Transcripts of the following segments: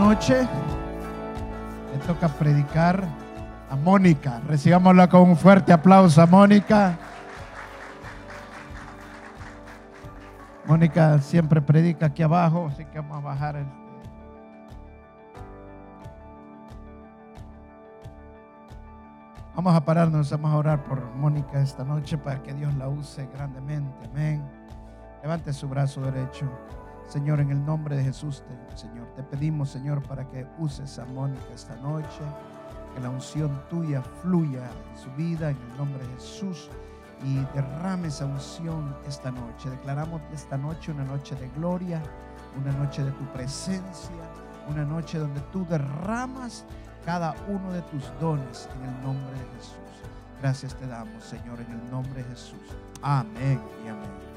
noche le toca predicar a Mónica. Recibámosla con un fuerte aplauso a Mónica. Mónica siempre predica aquí abajo, así que vamos a bajar Vamos a pararnos, vamos a orar por Mónica esta noche para que Dios la use grandemente. Amén. Levante su brazo derecho. Señor, en el nombre de Jesús, Señor, te pedimos, Señor, para que uses a Mónica esta noche, que la unción tuya fluya en su vida, en el nombre de Jesús, y derrame esa unción esta noche. Declaramos esta noche una noche de gloria, una noche de tu presencia, una noche donde tú derramas cada uno de tus dones en el nombre de Jesús. Gracias te damos, Señor, en el nombre de Jesús. Amén y amén.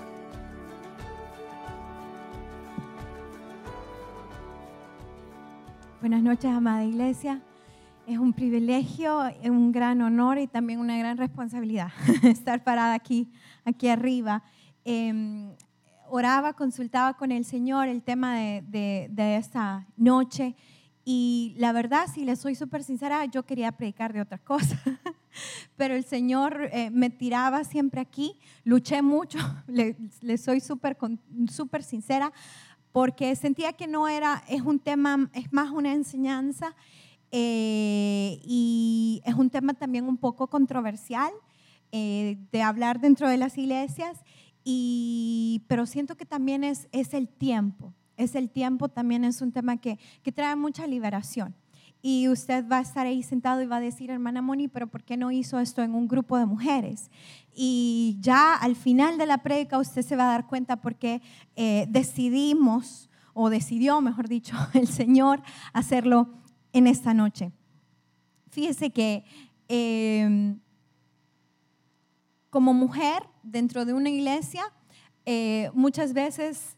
Buenas noches, amada iglesia. Es un privilegio, un gran honor y también una gran responsabilidad estar parada aquí, aquí arriba. Em, oraba, consultaba con el Señor el tema de, de esta noche y la verdad, si le soy súper sincera, yo quería predicar de otra cosa. Pero el Señor eh, me tiraba siempre aquí. Luché mucho, le, soy súper super sincera, porque sentía que no era, es un tema, es más una enseñanza eh, y es un tema también un poco controversial eh, de hablar dentro de las iglesias, y, pero siento que también es, es el tiempo es el tiempo, también es un tema que, trae mucha liberación. Y usted va a estar ahí sentado y va a decir, hermana Moni, pero ¿por qué no hizo esto en un grupo de mujeres? Y ya al final de la prédica usted se va a dar cuenta porque eh, decidimos, o decidió, mejor dicho, el Señor hacerlo en esta noche. Fíjese que em, como mujer dentro de una iglesia, eh, muchas veces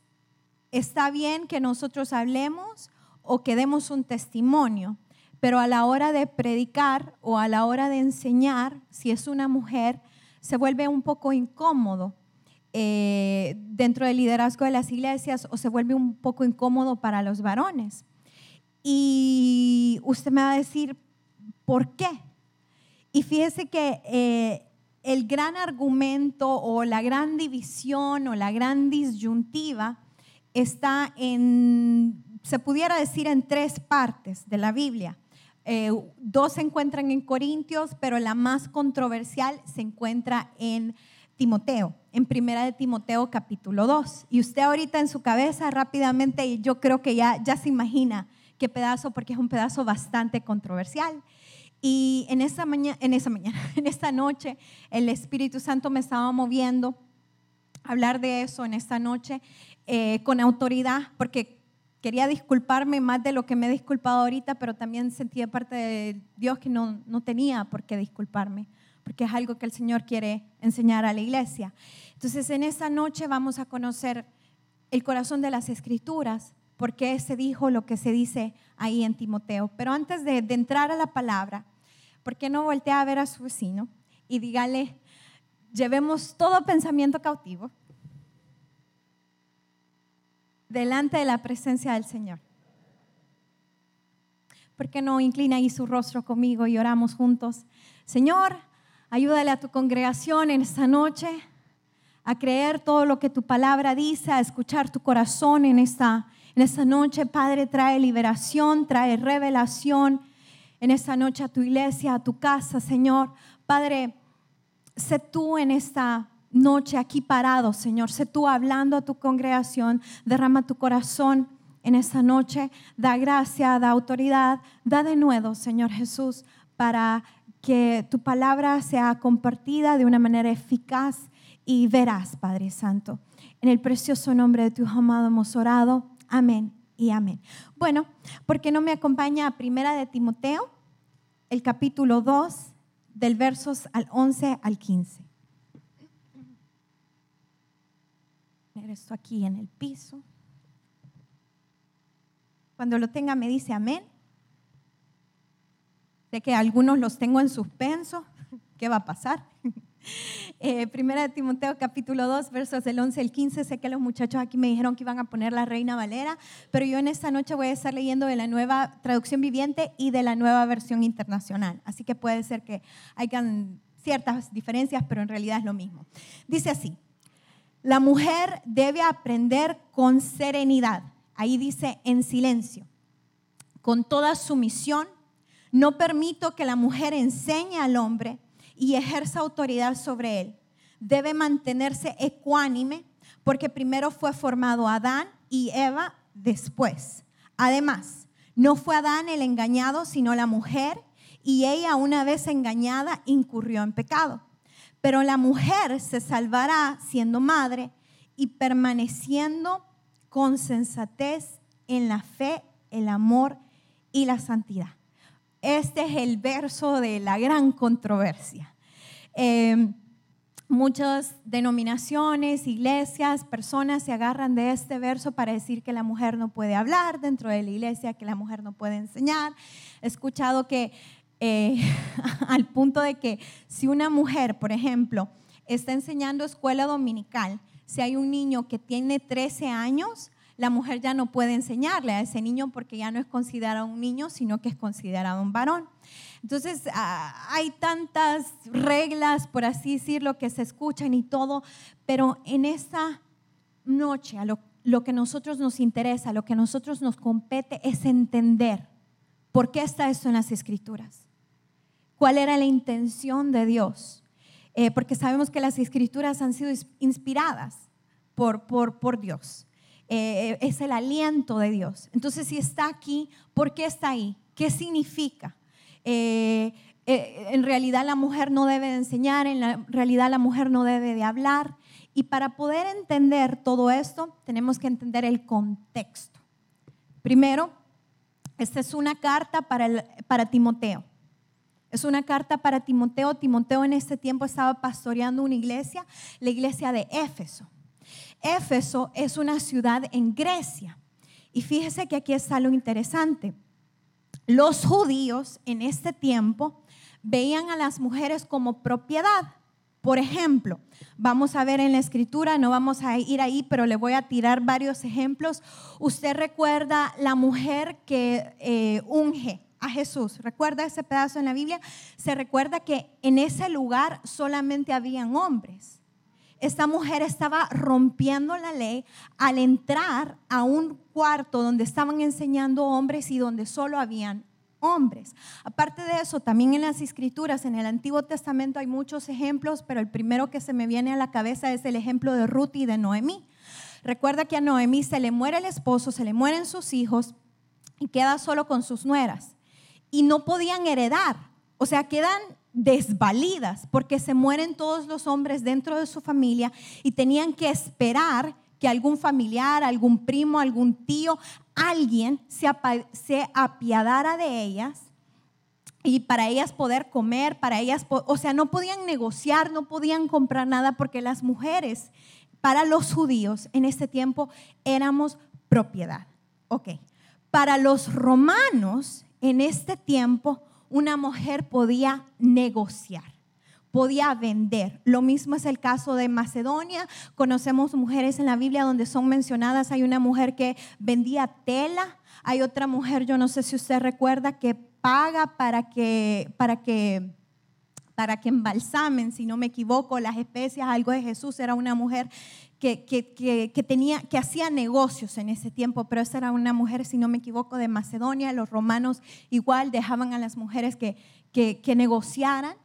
está bien que nosotros hablemos o que demos un testimonio, pero a la hora de predicar o a la hora de enseñar, si es una mujer, se vuelve un poco incómodo eh, dentro del liderazgo de las iglesias o se vuelve un poco incómodo para los varones. Y usted me va a decir, ¿por qué? Y fíjese que eh, el gran argumento o la gran división o la gran disyuntiva está en, se pudiera decir, en tres partes de la Biblia. Eh, dos se encuentran en Corintios, pero la más controversial se encuentra en Timoteo, en Primera de Timoteo capítulo 2. Y usted ahorita en su cabeza rápidamente, yo creo que ya, ya se imagina qué pedazo, porque es un pedazo bastante controversial. Y en esa, mañana, en esa mañana, en esta noche, el Espíritu Santo me estaba moviendo a hablar de eso en esta noche. Eh, con autoridad, porque quería disculparme más de lo que me he disculpado ahorita, pero también sentía parte de Dios que no, no tenía por qué disculparme, porque es algo que el Señor quiere enseñar a la iglesia. Entonces, en esta noche vamos a conocer el corazón de las escrituras, porque se dijo lo que se dice ahí en Timoteo. Pero antes de, de entrar a la palabra, ¿por qué no voltea a ver a su vecino y dígale, llevemos todo pensamiento cautivo delante de la presencia del Señor. ¿Por qué no inclina ahí su rostro conmigo y oramos juntos? Señor, ayúdale a tu congregación en esta noche a creer todo lo que tu palabra dice, a escuchar tu corazón en esta, en esta noche. Padre, trae liberación, trae revelación en esta noche a tu iglesia, a tu casa, Señor. Padre, sé tú en esta noche aquí parado, Señor. Sé tú hablando a tu congregación, derrama tu corazón en esta noche, da gracia, da autoridad, da de nuevo, Señor Jesús, para que tu palabra sea compartida de una manera eficaz y veraz, Padre Santo. En el precioso nombre de tu amado hemos orado. Amén y amén. Bueno, ¿por qué no me acompaña a Primera de Timoteo, el capítulo 2, del versos al 11 al 15? Esto aquí en el piso. Cuando lo tenga me dice amén. Sé que algunos los tengo en suspenso. ¿Qué va a pasar? Eh, primera de Timoteo capítulo 2, versos del 11 al 15. Sé que los muchachos aquí me dijeron que iban a poner la Reina Valera, pero yo en esta noche voy a estar leyendo de la nueva traducción viviente y de la nueva versión internacional. Así que puede ser que hayan ciertas diferencias, pero en realidad es lo mismo. Dice así, la mujer debe aprender con serenidad. Ahí dice en silencio, con toda sumisión. No permito que la mujer enseñe al hombre y ejerza autoridad sobre él. Debe mantenerse ecuánime porque primero fue formado Adán y Eva después. Además, no fue Adán el engañado, sino la mujer, y ella una vez engañada incurrió en pecado. Pero la mujer se salvará siendo madre y permaneciendo con sensatez en la fe, el amor y la santidad. Este es el verso de la gran controversia. Em, muchas denominaciones, iglesias, personas se agarran de este verso para decir que la mujer no puede hablar dentro de la iglesia, que la mujer no puede enseñar. He escuchado que eh, al punto de que si una mujer, por ejemplo, está enseñando escuela dominical, si hay un niño que tiene 13 años, la mujer ya no puede enseñarle a ese niño porque ya no es considerado un niño, sino que es considerado un varón. Entonces, ah, hay tantas reglas, por así decirlo, que se escuchan y todo, pero en esta noche, lo, lo que nosotros nos interesa, lo que nosotros nos compete es entender por qué está esto en las escrituras. ¿Cuál era la intención de Dios? Eh, porque sabemos que las escrituras han sido inspiradas por, por, por Dios. Eh, es el aliento de Dios. Entonces, si está aquí, ¿por qué está ahí? ¿Qué significa? Eh, eh, en realidad la mujer no debe de enseñar, en realidad la mujer no debe de hablar. Y para poder entender todo esto, tenemos que entender el contexto. Primero, esta es una carta para, para Timoteo. Es una carta para Timoteo. Timoteo en este tiempo estaba pastoreando una iglesia, la iglesia de Éfeso. Éfeso es una ciudad en Grecia. Y fíjese que aquí está lo interesante. Los judíos en este tiempo veían a las mujeres como propiedad. Por ejemplo, vamos a ver en la escritura, no vamos a ir ahí, pero le voy a tirar varios ejemplos. Usted recuerda la mujer que eh, unge a Jesús. ¿Recuerda ese pedazo en la Biblia? Se recuerda que en ese lugar solamente habían hombres esta mujer estaba rompiendo la ley al entrar a un cuarto donde estaban enseñando hombres y donde solo habían hombres. Aparte de eso, también en las escrituras, en el Antiguo Testamento hay muchos ejemplos, pero el primero que se me viene a la cabeza es el ejemplo de Ruth y de Noemí. Recuerda que a Noemí se le muere el esposo, se le mueren sus hijos y queda solo con sus nueras. Y no podían heredar, o sea, quedan desvalidas porque se mueren todos los hombres dentro de su familia y tenían que esperar que algún familiar, algún primo, algún tío, alguien se, apiadara de ellas y para ellas poder comer, para ellas, o sea, no podían negociar, no podían comprar nada porque las mujeres para los judíos en este tiempo éramos propiedad. Ok, para los romanos en este tiempo una mujer podía negociar, podía vender. Lo mismo es el caso de Macedonia. Conocemos mujeres en la Biblia donde son mencionadas. Hay una mujer que vendía tela, hay otra mujer, yo no sé si usted recuerda, que paga para que, para que para que embalsamen, si no me equivoco, las especias, algo de Jesús, era una mujer que, tenía, que hacía negocios en ese tiempo, pero esa era una mujer, si no me equivoco, de Macedonia. Los romanos igual dejaban a las mujeres que, negociaran.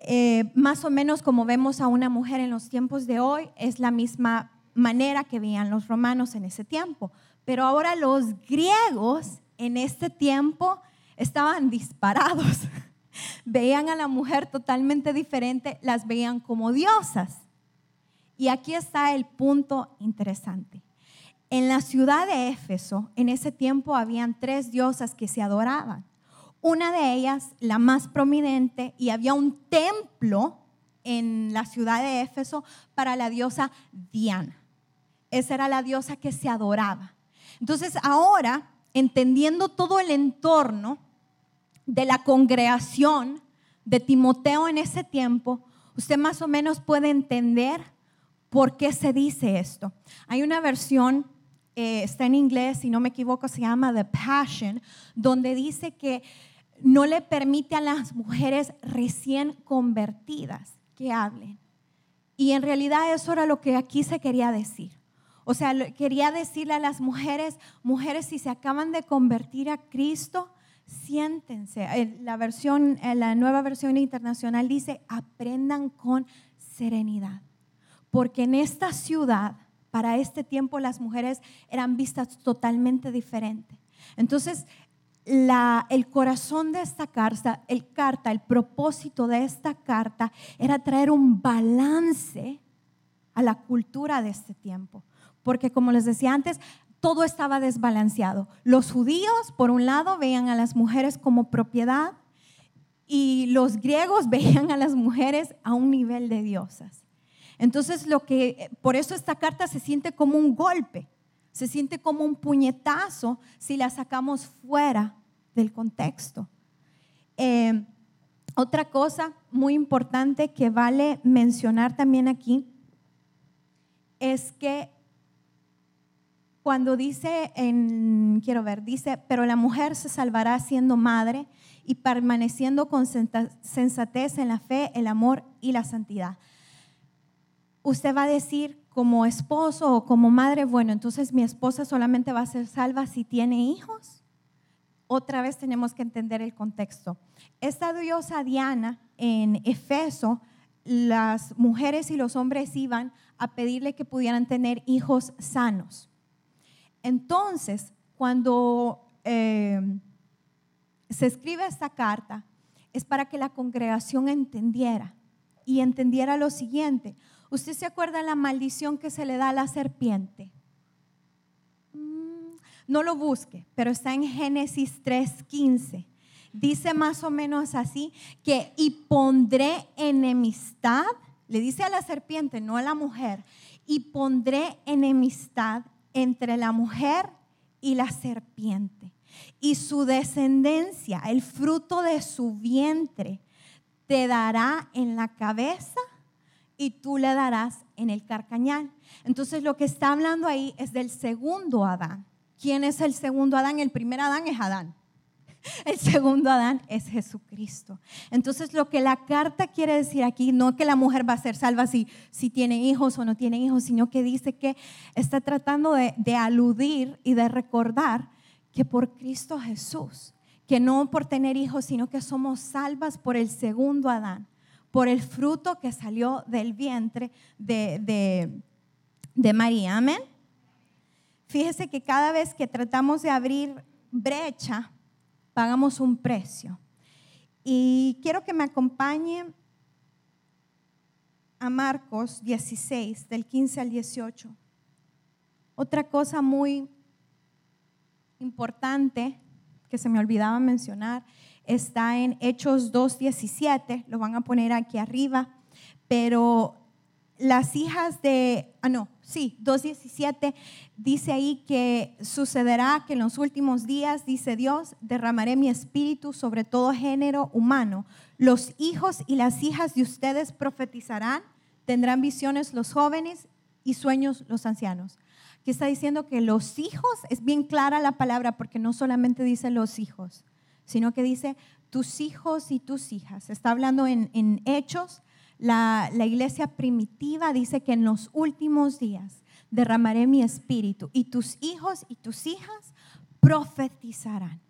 Eh, más o menos como vemos a una mujer en los tiempos de hoy, es la misma manera que veían los romanos en ese tiempo. Pero ahora los griegos en este tiempo estaban disparados. veían a la mujer totalmente diferente, las veían como diosas. Y aquí está el punto interesante. En la ciudad de Éfeso, en ese tiempo habían tres diosas que se adoraban. Una de ellas, la más prominente, y había un templo en la ciudad de Éfeso para la diosa Diana. Esa era la diosa que se adoraba. Entonces ahora, entendiendo todo el entorno de la congregación de Timoteo en ese tiempo, usted más o menos puede entender por qué se dice esto. Hay una versión, eh, está en inglés, si no me equivoco, se llama The Passion, donde dice que no le permite a las mujeres recién convertidas que hablen. Y en realidad eso era lo que aquí se quería decir. O sea, quería decirle a las mujeres, mujeres, si se acaban de convertir a Cristo, siéntense. La versión, la nueva versión internacional dice, aprendan con serenidad. Porque en esta ciudad, para este tiempo, las mujeres eran vistas totalmente diferentes. Entonces, el corazón de esta carta, el carta, el propósito de esta carta era traer un balance a la cultura de este tiempo. Porque como les decía antes, todo estaba desbalanceado. Los judíos, por un lado, veían a las mujeres como propiedad y los griegos veían a las mujeres a un nivel de diosas. Entonces, lo que por eso esta carta se siente como un golpe se siente como un puñetazo si la sacamos fuera del contexto. Eh, otra cosa muy importante que vale mencionar también aquí es que cuando dice en, quiero ver, dice, pero la mujer se salvará siendo madre y permaneciendo con sensatez en la fe, el amor y la santidad. Usted va a decir, como esposo o como madre, bueno, entonces mi esposa solamente va a ser salva si tiene hijos. Otra vez tenemos que entender el contexto. Esta diosa Diana en Efeso, las mujeres y los hombres iban a pedirle que pudieran tener hijos sanos. Entonces, cuando eh, se escribe esta carta, es para que la congregación entendiera y entendiera lo siguiente. ¿Usted se acuerda la maldición que se le da a la serpiente? Mm, no lo busque, pero está en Génesis 3:15. Dice más o menos así que y pondré enemistad, le dice a la serpiente, no a la mujer, y pondré enemistad entre la mujer y la serpiente. Y su descendencia, el fruto de su vientre, te dará en la cabeza y tú le darás en el carcañal. Entonces lo que está hablando ahí es del segundo Adán. ¿Quién es el segundo Adán? El primer Adán es Adán. El segundo Adán es Jesucristo. Entonces lo que la carta quiere decir aquí, no que la mujer va a ser salva si, si tiene hijos o no tiene hijos, sino que dice que está tratando de, de aludir y de recordar que por Cristo Jesús, que no por tener hijos, sino que somos salvas por el segundo Adán por el fruto que salió del vientre de, de, María. Amén. Fíjese que cada vez que tratamos de abrir brecha, pagamos un precio. Y quiero que me acompañe a Marcos 16, del 15 al 18. Otra cosa muy importante que se me olvidaba mencionar está en Hechos 2.17, lo van a poner aquí arriba, pero las hijas de, ah no, sí, 2.17 dice ahí que sucederá que en los últimos días, dice Dios, derramaré mi espíritu sobre todo género humano. Los hijos y las hijas de ustedes profetizarán, tendrán visiones los jóvenes y sueños los ancianos. Aquí está diciendo que los hijos, es bien clara la palabra porque no solamente dice los hijos, sino que dice tus hijos y tus hijas. Está hablando en, hechos. La, iglesia primitiva dice que en los últimos días derramaré mi espíritu y tus hijos y tus hijas profetizarán.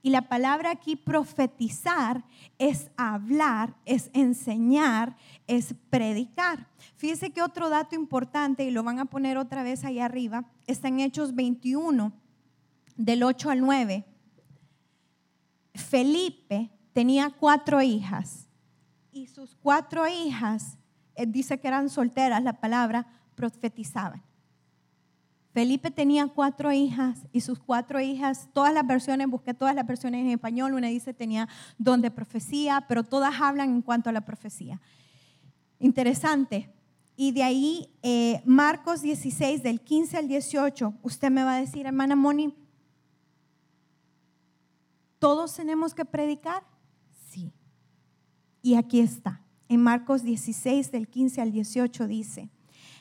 Y la palabra aquí profetizar es hablar, es enseñar, es predicar. Fíjese que otro dato importante, y lo van a poner otra vez ahí arriba, está en Hechos 21, del 8 al 9. Felipe tenía cuatro hijas y sus cuatro hijas, eh, dice que eran solteras, la palabra, profetizaban. Felipe tenía cuatro hijas y sus cuatro hijas, todas las versiones, busqué todas las versiones en español, una dice tenía don de profecía, pero todas hablan en cuanto a la profecía. Interesante. Y de ahí, eh, Marcos 16, del 15 al 18, usted me va a decir, hermana Moni, ¿Todos tenemos que predicar? Y aquí está. en Marcos 16 del 15 al 18 dice,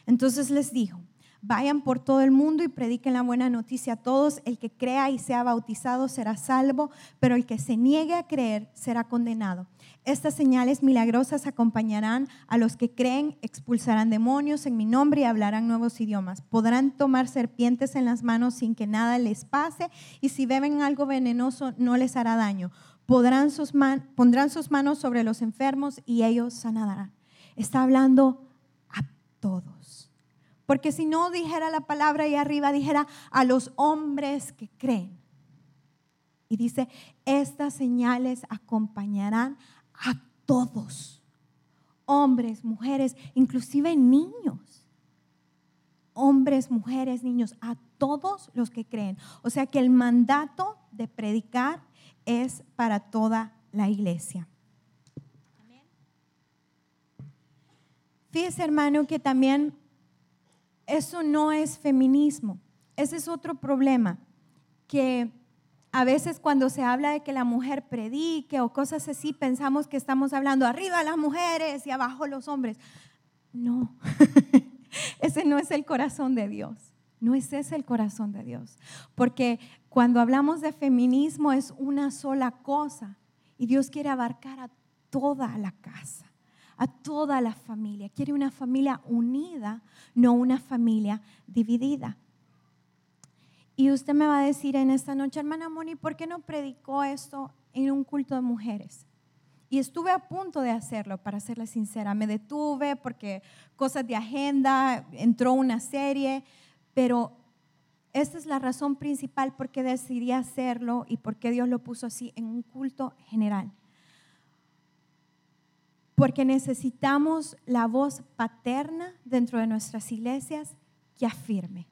entonces les dijo, Vayan por todo el mundo y prediquen la buena noticia a todos. El que crea y sea bautizado será salvo, pero el que se niegue a creer será condenado. Estas señales milagrosas acompañarán a los que creen, expulsarán demonios en mi nombre y hablarán nuevos idiomas. Podrán tomar serpientes en las manos sin que nada les pase y si beben algo venenoso no les hará daño. Podrán sus pondrán sus manos sobre los enfermos y ellos sanarán. Está hablando a todos. Porque si no dijera la palabra ahí arriba, dijera a los hombres que creen. Y dice, estas señales acompañarán a todos. Hombres, mujeres, inclusive niños. Hombres, mujeres, niños, a todos los que creen. O sea que el mandato de predicar es para toda la iglesia. Fíjese, hermano, que también eso no es feminismo. Ese es otro problema, que a veces cuando se habla de que la mujer predique o cosas así, pensamos que estamos hablando arriba las mujeres y abajo los hombres. No, ese no es el corazón de Dios. No es ese el corazón de Dios. Porque cuando hablamos de feminismo es una sola cosa y Dios quiere abarcar a toda la casa a toda la familia. Quiere una familia unida, no una familia dividida. Y usted me va a decir en esta noche, hermana Moni, ¿por qué no predicó esto en un culto de mujeres? Y estuve a punto de hacerlo, para serle sincera. Me detuve porque cosas de agenda, entró una serie, pero esta es la razón principal por qué decidí hacerlo y por qué Dios lo puso así en un culto general porque necesitamos la voz paterna dentro de nuestras iglesias que afirme.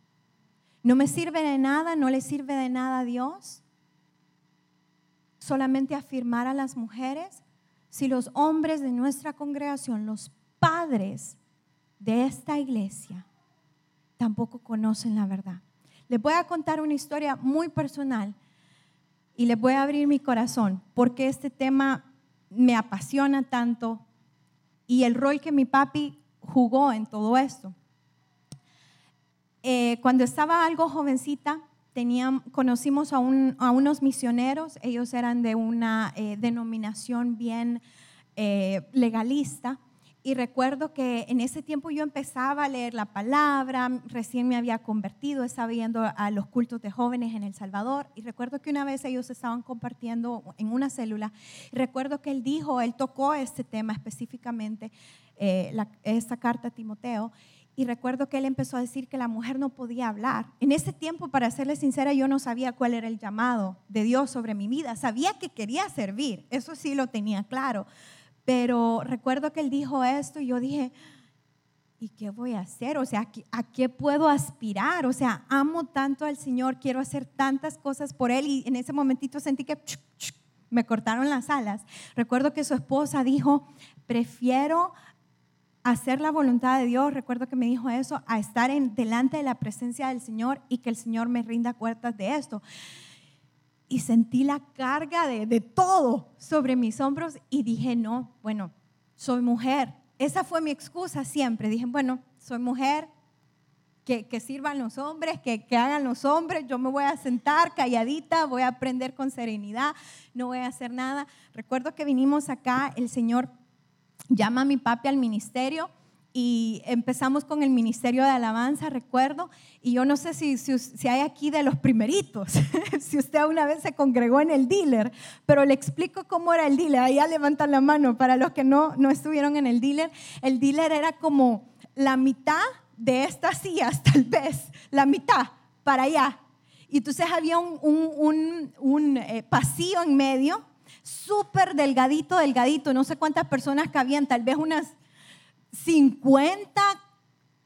No me sirve de nada, no le sirve de nada a Dios solamente afirmar a las mujeres si los hombres de nuestra congregación, los padres de esta iglesia, tampoco conocen la verdad. Les voy a contar una historia muy personal y les voy a abrir mi corazón porque este tema me apasiona tanto y el rol que mi papi jugó en todo esto. Eh, cuando estaba algo jovencita, conocimos a, unos misioneros, ellos eran de una eh, denominación bien eh, legalista, y recuerdo que en ese tiempo yo empezaba a leer la palabra, recién me había convertido, estaba yendo a los cultos de jóvenes en El Salvador. Y recuerdo que una vez ellos estaban compartiendo en una célula. recuerdo que él dijo, él tocó este tema específicamente, eh, carta a Timoteo. Y recuerdo que él empezó a decir que la mujer no podía hablar. En ese tiempo, para serle sincera, yo no sabía cuál era el llamado de Dios sobre mi vida. Sabía que quería servir, eso sí lo tenía claro pero recuerdo que él dijo esto y yo dije, ¿y qué voy a hacer? O sea, ¿a qué puedo aspirar? O sea, amo tanto al Señor, quiero hacer tantas cosas por Él y en ese momentito sentí que me cortaron las alas. Recuerdo que su esposa dijo, prefiero hacer la voluntad de Dios, recuerdo que me dijo eso, a estar en, delante de la presencia del Señor y que el Señor me rinda cuentas de esto y sentí la carga de, todo sobre mis hombros y dije, no, bueno, soy mujer. Esa fue mi excusa siempre. Dije, bueno, soy mujer, que, sirvan los hombres, que, que, hagan los hombres, yo me voy a sentar calladita, voy a aprender con serenidad, no voy a hacer nada. Recuerdo que vinimos acá, el Señor llama a mi papi al ministerio y empezamos con el ministerio de alabanza, recuerdo, y yo no sé si, si, hay aquí de los primeritos, si usted una vez se congregó en el dealer, pero le explico cómo era el dealer, allá levantan la mano para los que no, no estuvieron en el dealer, el dealer era como la mitad de estas sillas, tal vez, la mitad para allá. Y entonces había un, un, un, eh, pasillo en medio, súper delgadito, delgadito, no sé cuántas personas cabían, tal vez unas 50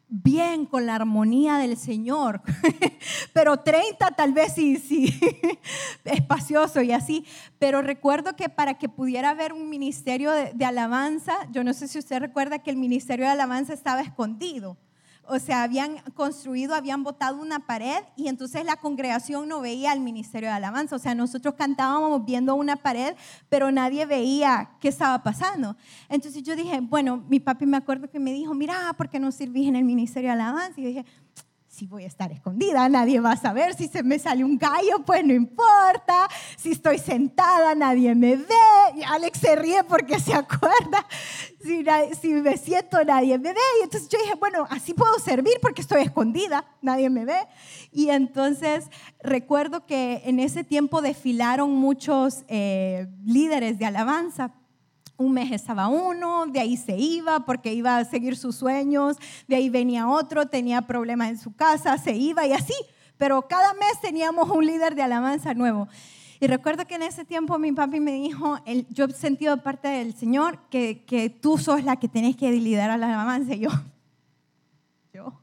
bien con la armonía del Señor, pero 30 tal vez sí, sí, espacioso y así. Pero recuerdo que para que pudiera haber un ministerio de, alabanza, yo no sé si usted recuerda que el ministerio de alabanza estaba escondido. O sea, habían construido, habían botado una pared y entonces la congregación no veía el ministerio de alabanza. O sea, nosotros cantábamos viendo una pared, pero nadie veía qué estaba pasando. Entonces yo dije, bueno, mi papi me acuerdo que me dijo, mira, ¿por qué no sirvís en el ministerio de alabanza? Y yo dije, si voy a estar escondida, nadie va a saber. Si se me sale un gallo, pues no importa. Si estoy sentada, nadie me ve. Y Alex se ríe porque se acuerda. Si, si, me siento, nadie me ve. Y entonces yo dije, bueno, así puedo servir porque estoy escondida, nadie me ve. Y entonces recuerdo que en ese tiempo desfilaron muchos eh, líderes de alabanza un mes estaba uno, de ahí se iba porque iba a seguir sus sueños, de ahí venía otro, tenía problemas en su casa, se iba y así. Pero cada mes teníamos un líder de alabanza nuevo. Y recuerdo que en ese tiempo mi papi me dijo, yo he sentido parte del Señor que, que tú sos la que tenés que liderar la alabanza. Y yo, yo,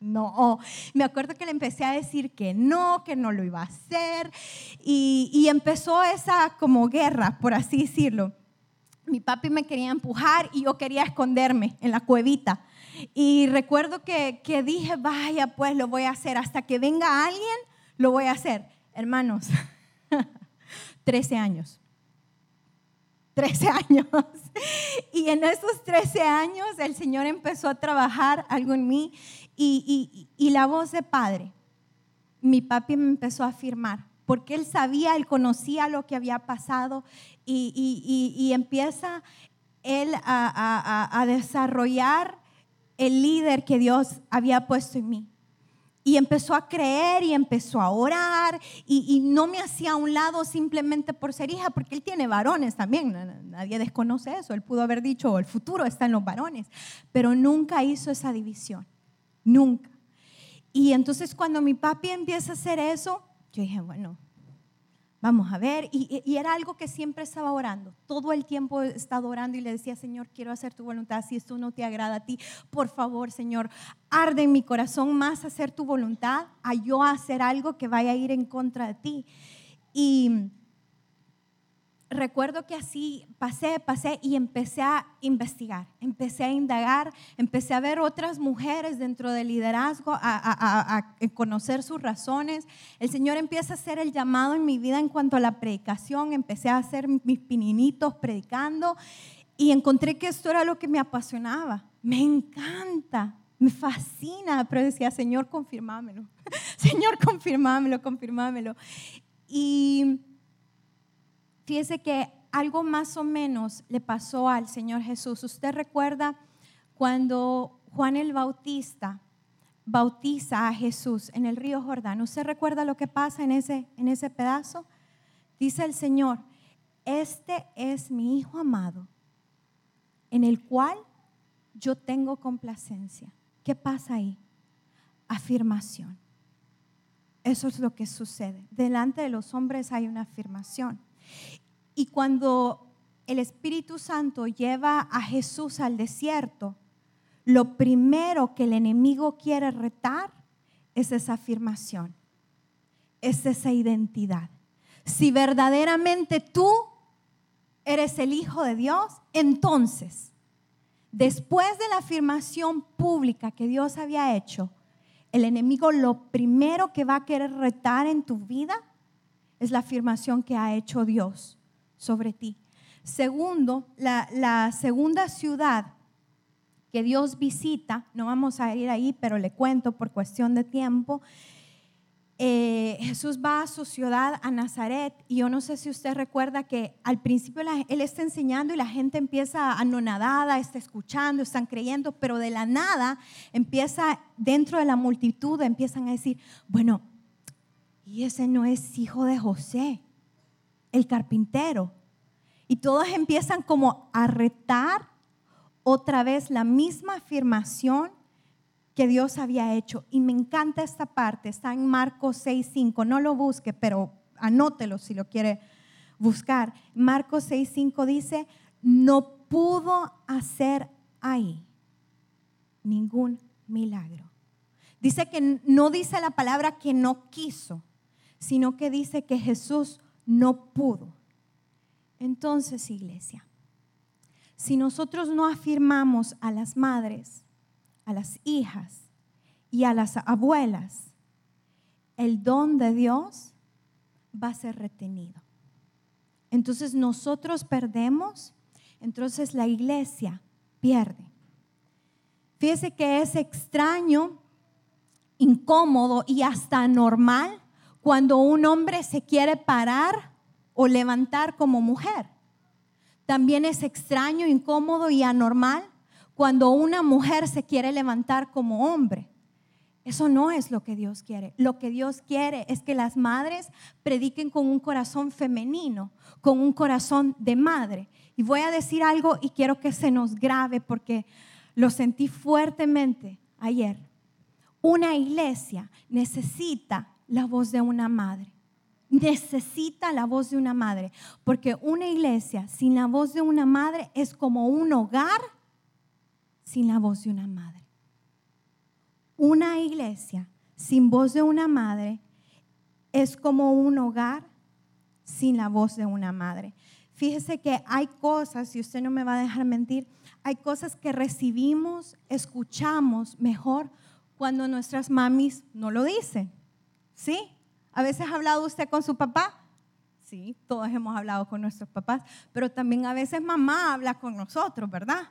no. Me acuerdo que le empecé a decir que no, que no lo iba a hacer. Y, y empezó esa como guerra, por así decirlo mi papi me quería empujar y yo quería esconderme en la cuevita. Y recuerdo que, que, dije, vaya, pues lo voy a hacer. Hasta que venga alguien, lo voy a hacer. Hermanos, 13 años. 13 años. Y en esos 13 años el Señor empezó a trabajar algo en mí y, y, y la voz de Padre, mi papi me empezó a afirmar, porque él sabía, él conocía lo que había pasado y, empieza él a, desarrollar el líder que Dios había puesto en mí. Y empezó a creer y empezó a orar y, no me hacía a un lado simplemente por ser hija, porque él tiene varones también, nadie desconoce eso, él pudo haber dicho, el futuro está en los varones, pero nunca hizo esa división, nunca. Y entonces cuando mi papi empieza a hacer eso, yo dije, bueno, Vamos a ver, y, era algo que siempre estaba orando. Todo el tiempo he estado orando y le decía, Señor, quiero hacer tu voluntad. Si esto no te agrada a ti, por favor, Señor, arde en mi corazón más hacer tu voluntad a yo hacer algo que vaya a ir en contra de ti. Y recuerdo que así pasé, pasé y empecé a investigar, empecé a indagar, empecé a ver otras mujeres dentro del liderazgo, a, conocer sus razones. El Señor empieza a hacer el llamado en mi vida en cuanto a la predicación, empecé a hacer mis pininitos predicando y encontré que esto era lo que me apasionaba. Me encanta, me fascina, pero decía, Señor, confirmámelo. Señor, confirmámelo, confirmámelo. Y Fíjese que algo más o menos le pasó al Señor Jesús. ¿Usted recuerda cuando Juan el Bautista bautiza a Jesús en el río Jordán? ¿Usted recuerda lo que pasa en ese, en ese pedazo? Dice el Señor, este es mi Hijo amado, en el cual yo tengo complacencia. ¿Qué pasa ahí? Afirmación. Eso es lo que sucede. Delante de los hombres hay una afirmación. Y cuando el Espíritu Santo lleva a Jesús al desierto, lo primero que el enemigo quiere retar es esa afirmación, es esa identidad. Si verdaderamente tú eres el Hijo de Dios, entonces, después de la afirmación pública que Dios había hecho, el enemigo lo primero que va a querer retar en tu vida es la afirmación que ha hecho Dios sobre ti. Segundo, la, segunda ciudad que Dios visita, no vamos a ir ahí, pero le cuento por cuestión de tiempo. Eh, Jesús va a su ciudad, a Nazaret, y yo no sé si usted recuerda que al principio él está enseñando y la gente empieza anonadada, está escuchando, están creyendo, pero de la nada empieza dentro de la multitud, empiezan a decir, bueno, y ese no es hijo de José, el carpintero. Y todos empiezan como a retar otra vez la misma afirmación que Dios había hecho. Y me encanta esta parte, está en Marcos 6.5, no lo busque, pero anótelo si lo quiere buscar. Marcos 6.5 dice, no pudo hacer ahí ningún milagro. Dice que no dice la palabra que no quiso, sino que dice que Jesús no pudo. Entonces, iglesia, si nosotros no afirmamos a las madres, a las hijas y a las abuelas, el don de Dios va a ser retenido. Entonces nosotros perdemos, entonces la iglesia pierde. Fíjese que es extraño, incómodo y hasta anormal cuando un hombre se quiere parar o levantar como mujer. También es extraño, incómodo y anormal cuando una mujer se quiere levantar como hombre. Eso no es lo que Dios quiere. Lo que Dios quiere es que las madres prediquen con un corazón femenino, con un corazón de madre. Y voy a decir algo y quiero que se nos grabe porque lo sentí fuertemente ayer. Una iglesia necesita la voz de una madre. Necesita la voz de una madre. Porque una iglesia sin la voz de una madre es como un hogar sin la voz de una madre una iglesia sin voz de una madre es como un hogar sin la voz de una madre. Fíjese que hay cosas, y usted no me va a dejar mentir, hay cosas que recibimos, escuchamos mejor cuando nuestras mamis no lo dicen. ¿Sí? A veces ha hablado usted con su papá. Sí, todos hemos hablado con nuestros papás, pero también a veces mamá habla con nosotros, ¿verdad?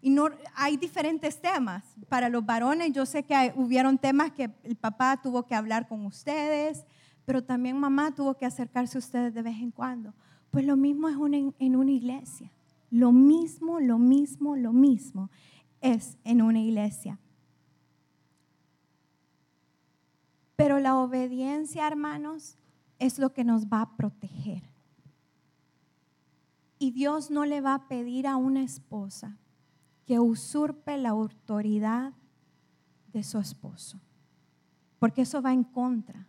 Y no, hay diferentes temas. Para los varones, yo sé que hubieron temas que el papá tuvo que hablar con ustedes, pero también mamá tuvo que acercarse a ustedes de vez en cuando. Pues lo mismo es en una iglesia. Lo mismo, lo mismo, lo mismo es en una iglesia. Pero la obediencia, hermanos, es lo que nos va a proteger. Y Dios no le va a pedir a una esposa que usurpe la autoridad de su esposo. Porque eso va en contra.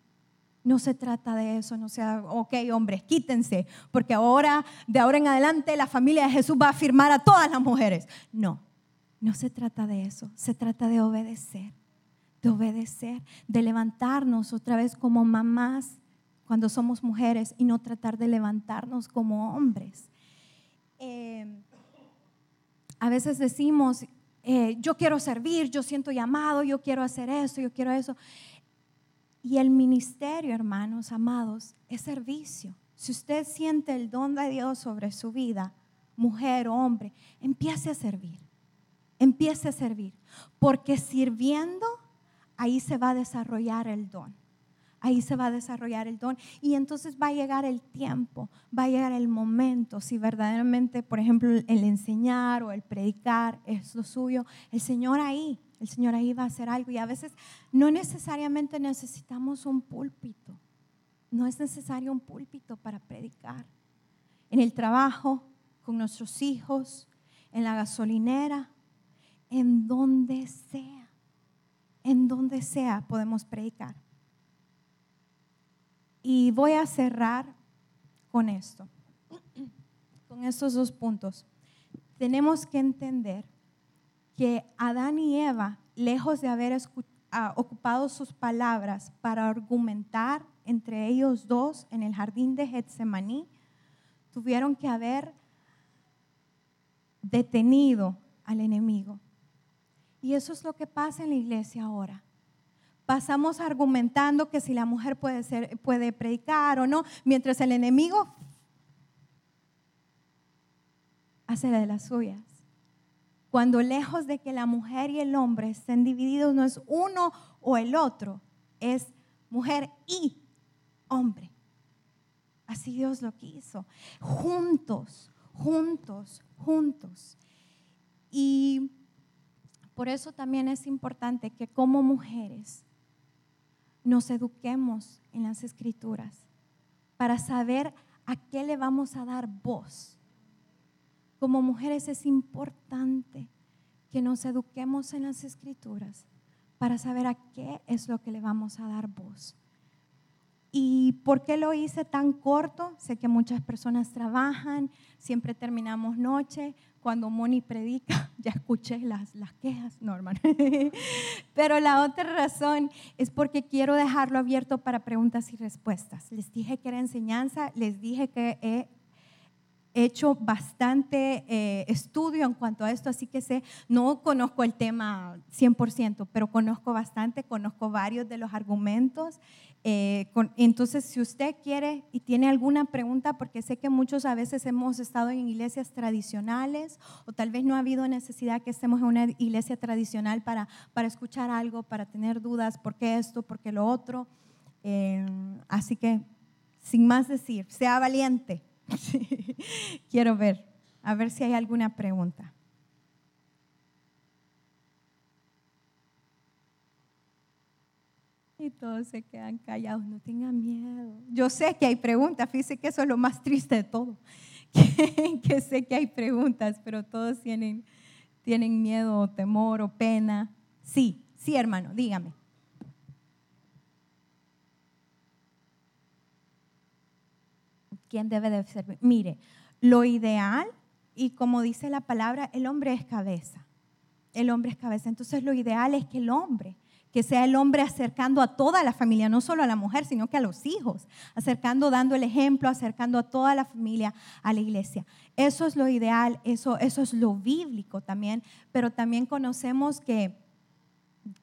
No se trata de eso, no sea, ok, hombres, quítense, porque ahora, de ahora en adelante, la familia de Jesús va a afirmar a todas las mujeres. No, no se trata de eso, se trata de obedecer, de obedecer, de levantarnos otra vez como mamás cuando somos mujeres y no tratar de levantarnos como hombres. Eh, a veces decimos, eh, yo quiero servir, yo siento llamado, yo quiero hacer eso, yo quiero eso. Y el ministerio, hermanos, amados, es servicio. Si usted siente el don de Dios sobre su vida, mujer o hombre, empiece a servir. Empiece a servir. Porque sirviendo, ahí se va a desarrollar el don. Ahí se va a desarrollar el don. Y entonces va a llegar el tiempo, va a llegar el momento, si verdaderamente, por ejemplo, el enseñar o el predicar es lo suyo, el Señor ahí, el Señor ahí va a hacer algo. Y a veces no necesariamente necesitamos un púlpito, no es necesario un púlpito para predicar. En el trabajo, con nuestros hijos, en la gasolinera, en donde sea, en donde sea podemos predicar. Y voy a cerrar con esto, con estos dos puntos. Tenemos que entender que Adán y Eva, lejos de haber ah, ocupado sus palabras para argumentar entre ellos dos en el jardín de Getsemaní, tuvieron que haber detenido al enemigo. Y eso es lo que pasa en la iglesia ahora pasamos argumentando que si la mujer puede, ser, puede predicar o no, mientras el enemigo hace de las suyas. Cuando lejos de que la mujer y el hombre estén divididos, no es uno o el otro, es mujer y hombre. Así Dios lo quiso. Juntos, juntos, juntos. Y por eso también es importante que como mujeres nos eduquemos en las escrituras para saber a qué le vamos a dar voz. Como mujeres es importante que nos eduquemos en las escrituras para saber a qué es lo que le vamos a dar voz. ¿Y por qué lo hice tan corto? Sé que muchas personas trabajan, siempre terminamos noche. Cuando Moni predica, ya escuché las, las quejas, Norman. Pero la otra razón es porque quiero dejarlo abierto para preguntas y respuestas. Les dije que era enseñanza, les dije que hecho bastante eh, estudio en cuanto a esto, así que sé, no conozco el tema 100%, pero conozco bastante, conozco varios de los argumentos. Eh, entonces, si usted quiere y tiene alguna pregunta, porque sé que muchos a veces hemos estado en iglesias tradicionales o tal vez no ha habido necesidad que estemos en una iglesia tradicional para, para escuchar algo, para tener dudas, ¿por qué esto, por qué lo otro? Eh, así que, sin más decir, sea valiente. Quiero ver, a ver si hay alguna pregunta. Y todos se quedan callados, no tengan miedo. Yo sé que hay preguntas, fíjese que eso es lo más triste de todo, que, sé que hay preguntas, pero todos tienen, tienen miedo o temor o pena. Sí, sí hermano, dígame. ¿Quién debe de ser? Mire, lo ideal, y como dice la palabra, el hombre es cabeza. El hombre es cabeza. Entonces lo ideal es que el hombre, que sea el hombre acercando a toda la familia, no solo a la mujer, sino que a los hijos, acercando, dando el ejemplo, acercando a toda la familia a la iglesia. Eso es lo ideal, eso, eso es lo bíblico también, pero también conocemos que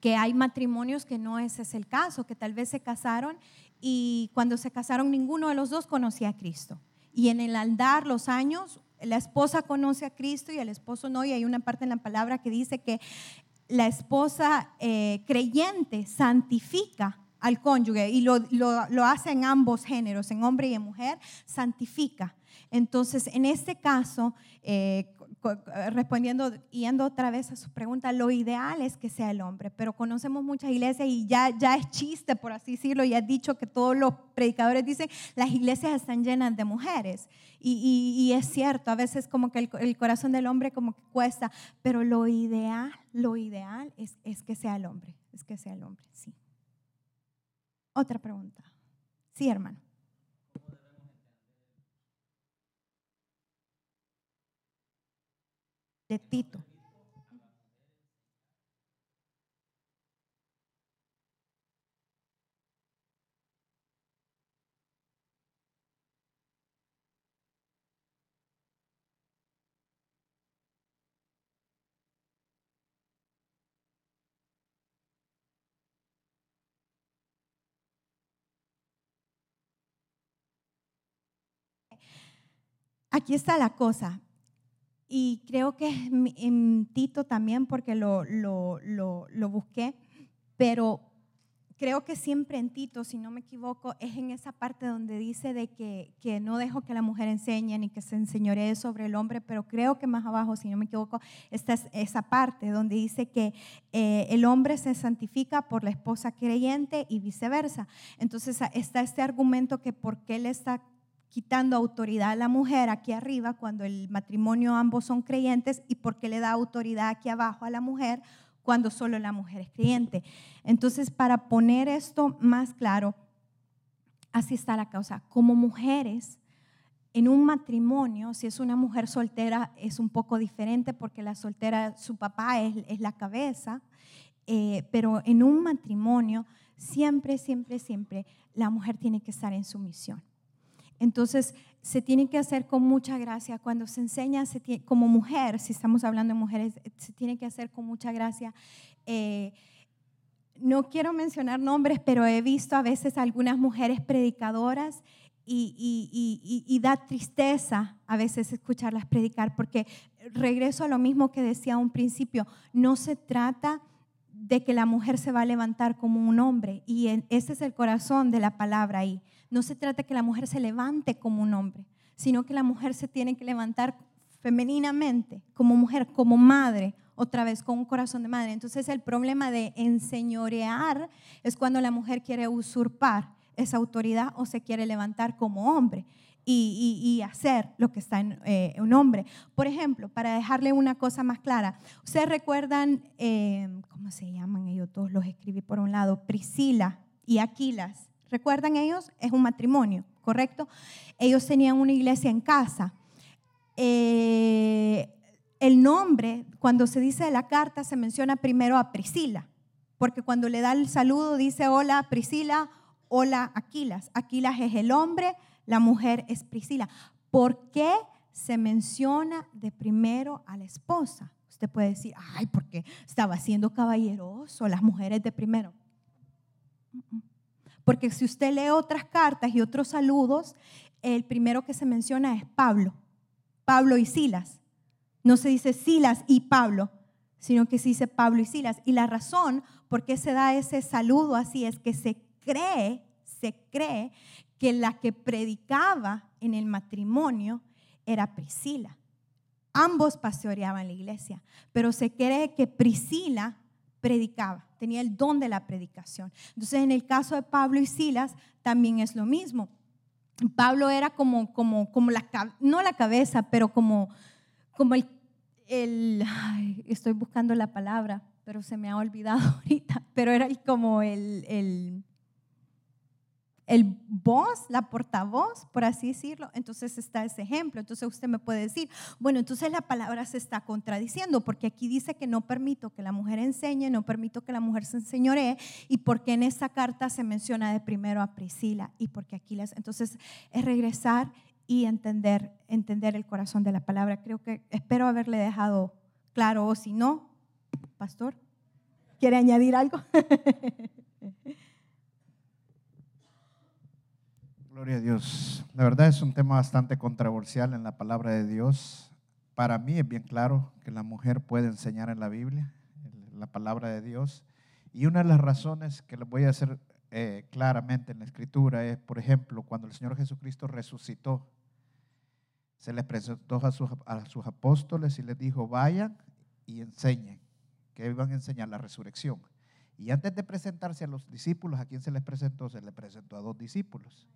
que hay matrimonios que no ese es el caso, que tal vez se casaron y cuando se casaron ninguno de los dos conocía a Cristo. Y en el andar los años, la esposa conoce a Cristo y el esposo no, y hay una parte en la palabra que dice que la esposa eh, creyente santifica al cónyuge y lo, lo, hace en ambos géneros, en hombre y en mujer, santifica. Entonces, en este caso, eh, respondiendo, yendo otra vez a su pregunta, lo ideal es que sea el hombre, pero conocemos muchas iglesias y ya, ya es chiste, por así decirlo, ya has dicho que todos los predicadores dicen, las iglesias están llenas de mujeres. Y, es cierto, a veces como que el, corazón del hombre como que cuesta, pero lo ideal, lo ideal es, es que sea el hombre, es que sea el hombre, sí. Otra pregunta. Sí, hermano. De Tito. Aquí está la cosa y creo que en Tito también porque lo, lo, lo, busqué, pero creo que siempre en Tito, si no me equivoco, es en esa parte donde dice de que, que, no dejo que la mujer enseñe ni que se enseñoree sobre el hombre, pero creo que más abajo, si no me equivoco, está esa parte donde dice que eh, el hombre se santifica por la esposa creyente y viceversa. Entonces está este argumento que por qué él está quitando autoridad a la mujer aquí arriba cuando el matrimonio ambos son creyentes y por qué le da autoridad aquí abajo a la mujer cuando solo la mujer es creyente. Entonces, para poner esto más claro, así está la causa. Como mujeres, en un matrimonio, si es una mujer soltera, es un poco diferente porque la soltera, su papá es, la cabeza, eh, pero en un matrimonio, siempre, siempre, siempre, la mujer tiene que estar en sumisión. Entonces, se tiene que hacer con mucha gracia. Cuando se enseña como mujer, si estamos hablando de mujeres, se tiene que hacer con mucha gracia. Eh, no quiero mencionar nombres, pero he visto a veces algunas mujeres predicadoras y, da tristeza a veces escucharlas predicar, porque regreso a lo mismo que decía un principio, no se trata de que la mujer se va a levantar como un hombre, y ese es el corazón de la palabra ahí. No se trata que la mujer se levante como un hombre, sino que la mujer se tiene que levantar femeninamente, como mujer, como madre, otra vez con un corazón de madre. Entonces el problema de enseñorear es cuando la mujer quiere usurpar esa autoridad o se quiere levantar como hombre y, hacer lo que está en eh, un hombre. Por ejemplo, para dejarle una cosa más clara, ustedes recuerdan, eh, ¿cómo se llaman ellos? Todos los escribí por un lado, Priscila y Aquilas. ¿Recuerdan ellos? Es un matrimonio, ¿correcto? Ellos tenían una iglesia en casa. Eh, el nombre, cuando se dice de la carta, se menciona primero a Priscila, porque cuando le da el saludo dice, hola Priscila, hola Aquilas. Aquilas es el hombre, la mujer es Priscila. ¿Por qué se menciona de primero a la esposa. Usted puede decir, ay, porque estaba siendo caballeroso, las mujeres de primero. Porque si usted lee otras cartas y otros saludos, el primero que se menciona es Pablo, Pablo y Silas. No se dice Silas y Pablo, sino que se dice Pablo y Silas. Y la razón por qué se da ese saludo así es que se cree, se cree que la que predicaba en el matrimonio era Priscila. Ambos pastoreaban la iglesia, pero se cree que Priscila predicaba, tenía el don de la predicación. Entonces, en el caso de Pablo y Silas, también es lo mismo. Pablo era como, como, como la, no la cabeza, pero como, como el, el estoy buscando la palabra, pero se me ha olvidado ahorita, pero era como el, el el voz, la portavoz, por así decirlo. Entonces está ese ejemplo. Entonces usted me puede decir, bueno, entonces la palabra se está contradiciendo porque aquí dice que no permito que la mujer enseñe, no permito que la mujer se enseñoree y porque en esa carta se menciona de primero a Priscila y porque aquí las... Entonces es regresar y entender, entender el corazón de la palabra. Creo que espero haberle dejado claro o si no, pastor, ¿quiere añadir algo? Gloria a Dios. La verdad es un tema bastante controversial en la palabra de Dios. Para mí es bien claro que la mujer puede enseñar en la Biblia, la palabra de Dios. Y una de las razones que les voy a hacer eh, claramente en la escritura es, por ejemplo, cuando el Señor Jesucristo resucitó, se les presentó a sus, a sus apóstoles y les dijo, vayan y enseñen, que iban a enseñar la resurrección. Y antes de presentarse a los discípulos, ¿a quién se les presentó? Se les presentó a dos discípulos.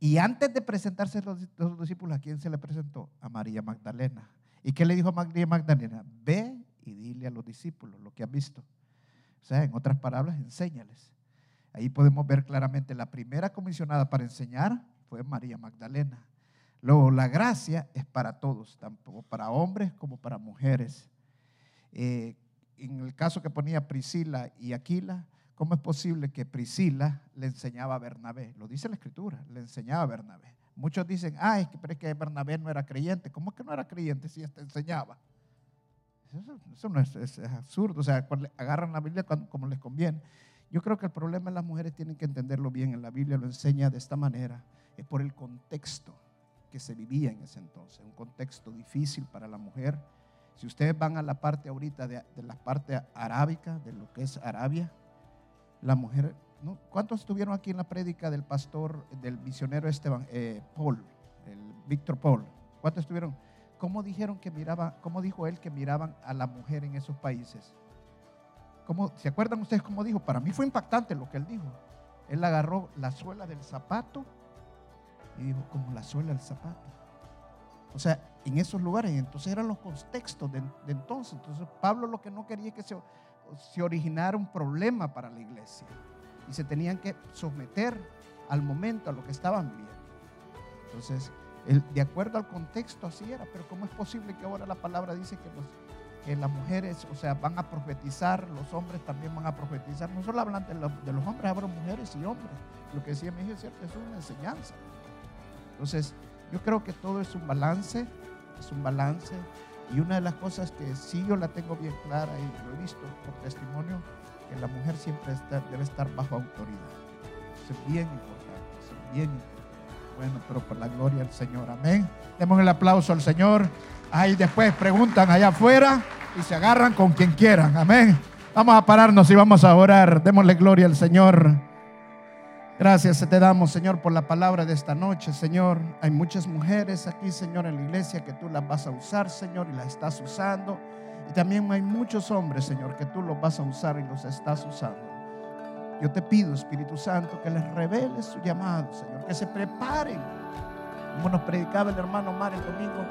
Y antes de presentarse los, los discípulos, ¿a quién se le presentó? A María Magdalena. ¿Y qué le dijo a María Magdalena? Ve y dile a los discípulos lo que has visto. O sea, en otras palabras, enséñales. Ahí podemos ver claramente la primera comisionada para enseñar fue María Magdalena. Luego, la gracia es para todos, tanto para hombres como para mujeres. Eh, en el caso que ponía Priscila y Aquila, ¿Cómo es posible que Priscila le enseñaba a Bernabé? Lo dice la escritura, le enseñaba a Bernabé. Muchos dicen, ay, pero es que Bernabé no era creyente. ¿Cómo es que no era creyente si te enseñaba? Eso, no es, absurdo. O sea, agarran la Biblia como les conviene. Yo creo que el problema es las mujeres tienen que entenderlo bien. En la Biblia lo enseña de esta manera. Es por el contexto que se vivía en ese entonces. Un contexto difícil para la mujer. Si ustedes van a la parte ahorita de, de la parte arábica, de lo que es Arabia, la mujer, ¿cuántos estuvieron aquí en la prédica del pastor, del misionero Esteban, eh, Paul, el Víctor Paul? ¿Cuántos estuvieron? ¿Cómo dijeron que miraba, cómo dijo él que miraban a la mujer en esos países? ¿Cómo, ¿Se acuerdan ustedes cómo dijo? Para mí fue impactante lo que él dijo. Él agarró la suela del zapato y dijo, como la suela del zapato. O sea, en esos lugares, entonces eran los contextos de, de entonces. Entonces Pablo lo que no quería que se se originara un problema para la iglesia y se tenían que someter al momento, a lo que estaban viviendo. Entonces, de acuerdo al contexto, así era, pero ¿cómo es posible que ahora la palabra dice que, las mujeres, o sea, van a profetizar, los hombres también van a profetizar? No solo hablan de los, hombres, hablan mujeres y hombres. Lo que decía mi hijo es cierto, es una enseñanza. Entonces, yo creo que todo es un balance, es un balance y una de las cosas que sí yo la tengo bien clara y lo he visto por testimonio, que la mujer siempre debe estar bajo autoridad. Eso es bien importante, es bien importante. Bueno, pero por la gloria del Señor, amén. Demos el aplauso al Señor. Ahí después preguntan allá afuera y se agarran con quien quieran, amén. Vamos a pararnos y vamos a orar. Démosle gloria al Señor. Gracias te damos, Señor, por la palabra de esta noche, Señor. Hay muchas mujeres aquí, Señor, en la iglesia que tú las vas a usar, Señor, y las estás usando. Y también hay muchos hombres, Señor, que tú los vas a usar y los estás usando. Yo te pido, Espíritu Santo, que les reveles su llamado, Señor, que se preparen, como nos predicaba el hermano el domingo,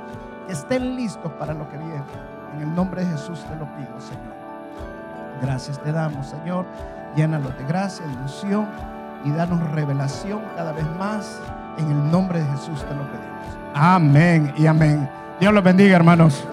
que estén listos para lo que viene. En el nombre de Jesús te lo pido, Señor. Gracias te damos, Señor. Llénalos de gracia, de ilusión y danos revelación cada vez más. En el nombre de Jesús te lo pedimos. Amén y amén. Dios los bendiga, hermanos.